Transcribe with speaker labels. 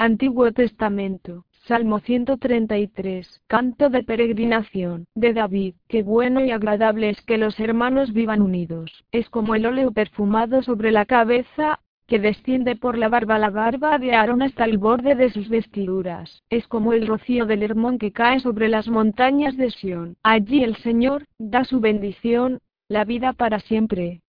Speaker 1: Antiguo Testamento, Salmo 133, Canto de peregrinación, de David. Qué bueno y agradable es que los hermanos vivan unidos. Es como el óleo perfumado sobre la cabeza, que desciende por la barba la barba de Aarón hasta el borde de sus vestiduras. Es como el rocío del Hermón que cae sobre las montañas de Sión. Allí el Señor da su bendición, la vida para siempre.